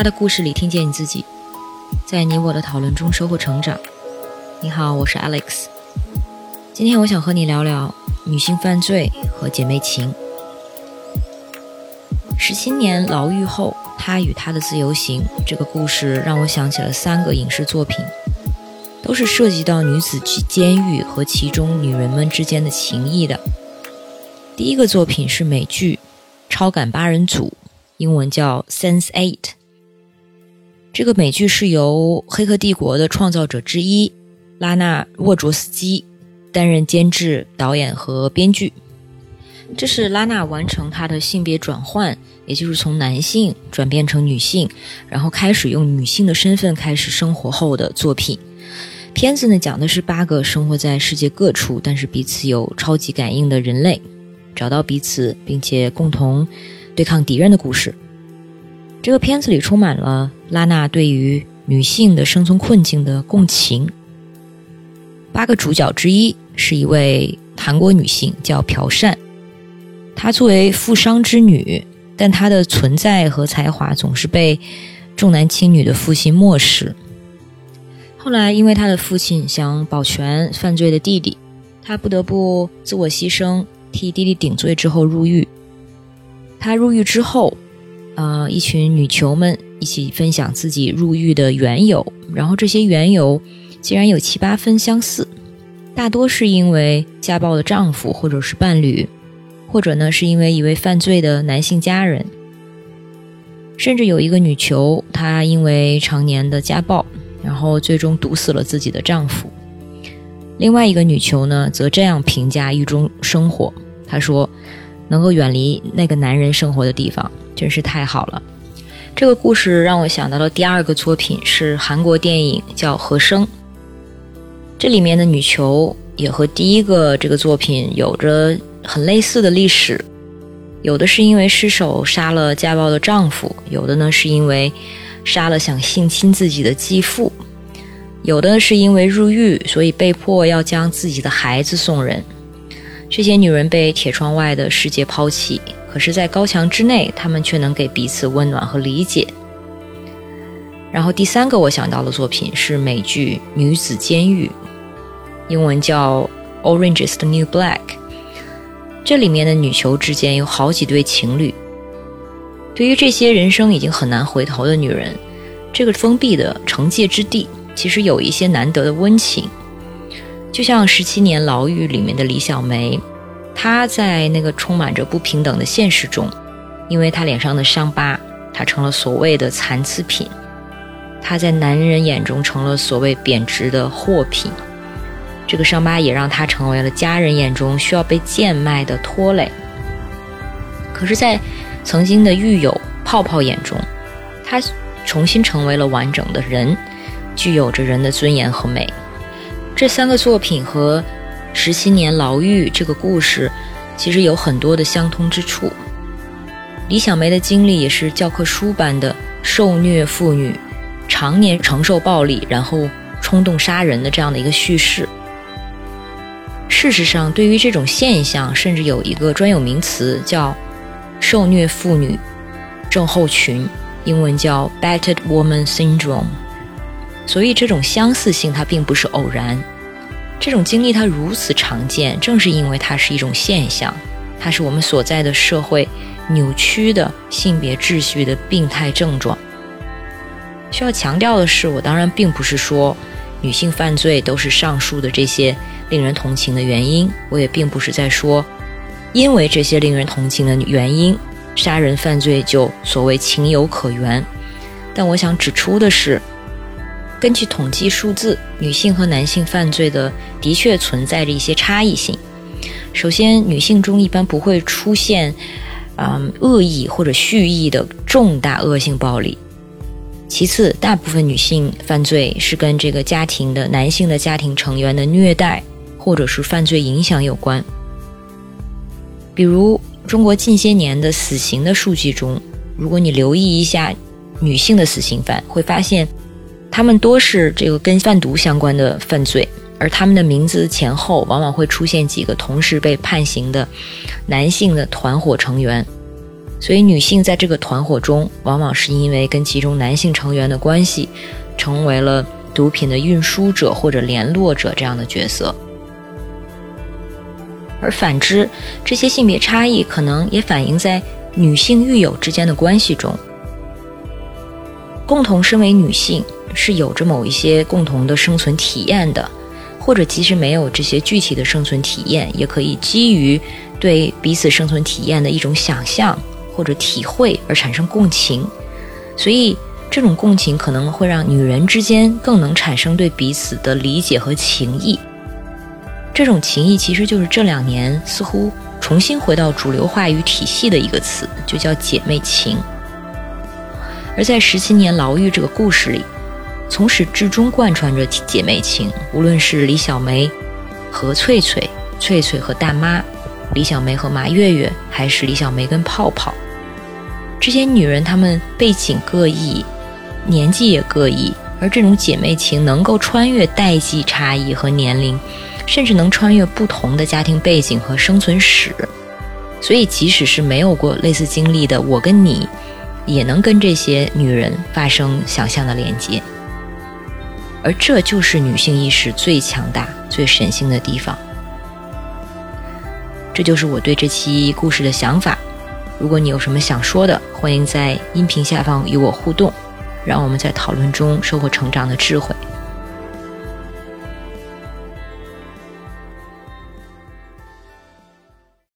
他的故事里听见你自己，在你我的讨论中收获成长。你好，我是 Alex。今天我想和你聊聊女性犯罪和姐妹情。十七年牢狱后，她与她的自由行这个故事让我想起了三个影视作品，都是涉及到女子去监狱和其中女人们之间的情谊的。第一个作品是美剧《超感八人组》，英文叫《Sense Eight》。这个美剧是由《黑客帝国》的创造者之一拉纳沃卓斯基担任监制、导演和编剧。这是拉纳完成她的性别转换，也就是从男性转变成女性，然后开始用女性的身份开始生活后的作品。片子呢，讲的是八个生活在世界各处，但是彼此有超级感应的人类。找到彼此，并且共同对抗敌人的故事。这个片子里充满了拉娜对于女性的生存困境的共情。八个主角之一是一位韩国女性，叫朴善。她作为富商之女，但她的存在和才华总是被重男轻女的父亲漠视。后来，因为她的父亲想保全犯罪的弟弟，她不得不自我牺牲。替弟弟顶罪之后入狱，她入狱之后，呃，一群女囚们一起分享自己入狱的缘由，然后这些缘由竟然有七八分相似，大多是因为家暴的丈夫或者是伴侣，或者呢是因为一位犯罪的男性家人，甚至有一个女囚，她因为常年的家暴，然后最终毒死了自己的丈夫。另外一个女囚呢，则这样评价狱中生活：“她说，能够远离那个男人生活的地方，真是太好了。”这个故事让我想到了第二个作品，是韩国电影叫《和声》。这里面的女囚也和第一个这个作品有着很类似的历史，有的是因为失手杀了家暴的丈夫，有的呢是因为杀了想性侵自己的继父。有的是因为入狱，所以被迫要将自己的孩子送人。这些女人被铁窗外的世界抛弃，可是，在高墙之内，他们却能给彼此温暖和理解。然后，第三个我想到的作品是美剧《女子监狱》，英文叫《Orange Is the New Black》。这里面的女囚之间有好几对情侣。对于这些人生已经很难回头的女人，这个封闭的惩戒之地。其实有一些难得的温情，就像十七年牢狱里面的李小梅，他在那个充满着不平等的现实中，因为他脸上的伤疤，他成了所谓的残次品；他在男人眼中成了所谓贬值的货品。这个伤疤也让他成为了家人眼中需要被贱卖的拖累。可是，在曾经的狱友泡泡眼中，他重新成为了完整的人。具有着人的尊严和美，这三个作品和十七年牢狱这个故事其实有很多的相通之处。李小梅的经历也是教科书般的受虐妇女，常年承受暴力，然后冲动杀人的这样的一个叙事。事实上，对于这种现象，甚至有一个专有名词叫“受虐妇女症候群”，英文叫 “battered woman syndrome”。所以这种相似性它并不是偶然，这种经历它如此常见，正是因为它是一种现象，它是我们所在的社会扭曲的性别秩序的病态症状。需要强调的是，我当然并不是说女性犯罪都是上述的这些令人同情的原因，我也并不是在说，因为这些令人同情的原因，杀人犯罪就所谓情有可原。但我想指出的是。根据统计数字，女性和男性犯罪的的确存在着一些差异性。首先，女性中一般不会出现，嗯，恶意或者蓄意的重大恶性暴力。其次，大部分女性犯罪是跟这个家庭的男性的家庭成员的虐待或者是犯罪影响有关。比如，中国近些年的死刑的数据中，如果你留意一下女性的死刑犯，会发现。他们多是这个跟贩毒相关的犯罪，而他们的名字前后往往会出现几个同时被判刑的男性的团伙成员。所以女性在这个团伙中，往往是因为跟其中男性成员的关系，成为了毒品的运输者或者联络者这样的角色。而反之，这些性别差异可能也反映在女性狱友之间的关系中。共同身为女性，是有着某一些共同的生存体验的，或者即使没有这些具体的生存体验，也可以基于对彼此生存体验的一种想象或者体会而产生共情。所以，这种共情可能会让女人之间更能产生对彼此的理解和情谊。这种情谊其实就是这两年似乎重新回到主流话语体系的一个词，就叫姐妹情。而在十七年牢狱这个故事里，从始至终贯穿着姐妹情。无论是李小梅和翠翠、翠翠和大妈、李小梅和马月月，还是李小梅跟泡泡，这些女人她们背景各异，年纪也各异，而这种姐妹情能够穿越代际差异和年龄，甚至能穿越不同的家庭背景和生存史。所以，即使是没有过类似经历的我跟你。也能跟这些女人发生想象的连接，而这就是女性意识最强大、最神性的地方。这就是我对这期故事的想法。如果你有什么想说的，欢迎在音频下方与我互动，让我们在讨论中收获成长的智慧。